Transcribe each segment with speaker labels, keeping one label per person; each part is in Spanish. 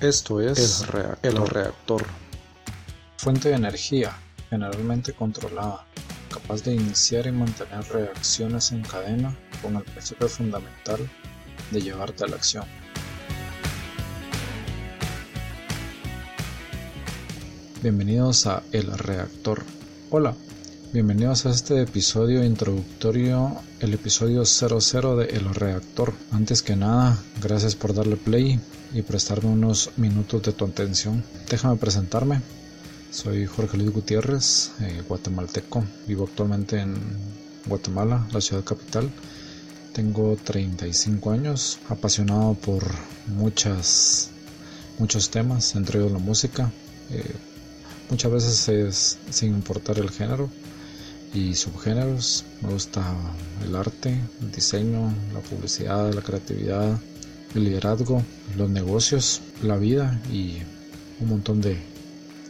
Speaker 1: Esto es el reactor.
Speaker 2: Fuente de energía, generalmente controlada, capaz de iniciar y mantener reacciones en cadena con el principio fundamental de llevarte a la acción. Bienvenidos a El Reactor. Hola, bienvenidos a este episodio introductorio, el episodio 00 de El Reactor. Antes que nada, gracias por darle play y prestarme unos minutos de tu atención. Déjame presentarme. Soy Jorge Luis Gutiérrez, eh, guatemalteco. Vivo actualmente en Guatemala, la ciudad capital. Tengo 35 años, apasionado por muchas, muchos temas, entre ellos la música. Eh, muchas veces es sin importar el género y subgéneros. Me gusta el arte, el diseño, la publicidad, la creatividad, el liderazgo, los negocios, la vida y un montón de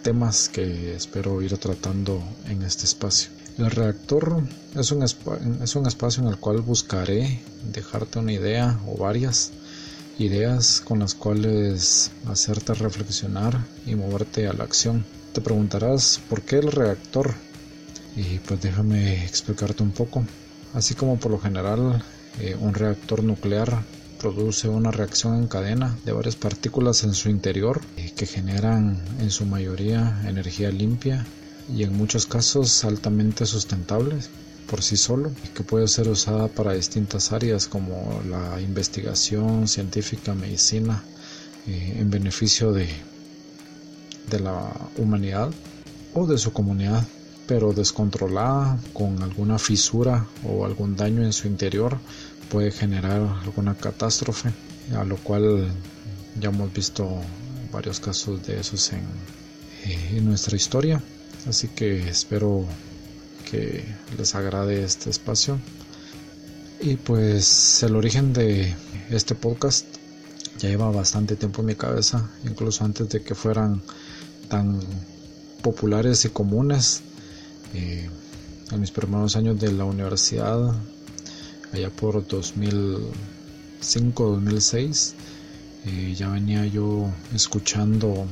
Speaker 2: temas que espero ir tratando en este espacio. El reactor es un, es un espacio en el cual buscaré dejarte una idea o varias ideas con las cuales hacerte reflexionar y moverte a la acción. Te preguntarás por qué el reactor y pues déjame explicarte un poco. Así como por lo general eh, un reactor nuclear produce una reacción en cadena de varias partículas en su interior eh, que generan en su mayoría energía limpia y en muchos casos altamente sustentable por sí solo y que puede ser usada para distintas áreas como la investigación científica, medicina, eh, en beneficio de, de la humanidad o de su comunidad pero descontrolada con alguna fisura o algún daño en su interior puede generar alguna catástrofe, a lo cual ya hemos visto varios casos de esos en, eh, en nuestra historia. Así que espero que les agrade este espacio. Y pues el origen de este podcast ya lleva bastante tiempo en mi cabeza, incluso antes de que fueran tan populares y comunes. Eh, en mis primeros años de la universidad allá por 2005-2006 eh, ya venía yo escuchando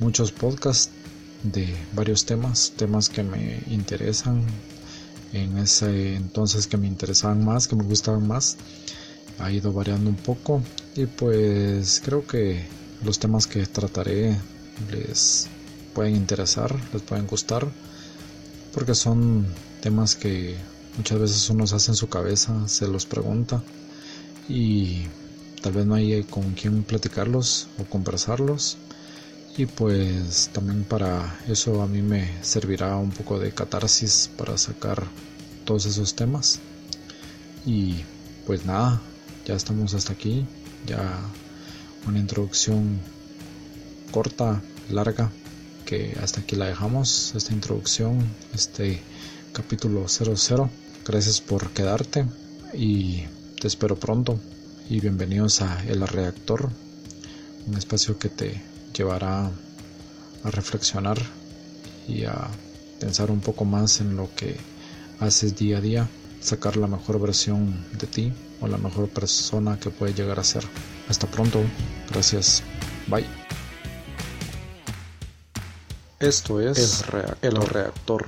Speaker 2: muchos podcasts de varios temas, temas que me interesan en ese entonces que me interesaban más, que me gustaban más. Ha ido variando un poco y pues creo que los temas que trataré les pueden interesar, les pueden gustar, porque son temas que Muchas veces uno se hace en su cabeza, se los pregunta y tal vez no hay con quien platicarlos o conversarlos. Y pues también para eso a mí me servirá un poco de catarsis para sacar todos esos temas. Y pues nada, ya estamos hasta aquí. Ya una introducción corta, larga, que hasta aquí la dejamos. Esta introducción, este capítulo 00. Gracias por quedarte y te espero pronto y bienvenidos a El Reactor, un espacio que te llevará a reflexionar y a pensar un poco más en lo que haces día a día, sacar la mejor versión de ti o la mejor persona que puedes llegar a ser. Hasta pronto, gracias, bye.
Speaker 1: Esto es El, Reactor.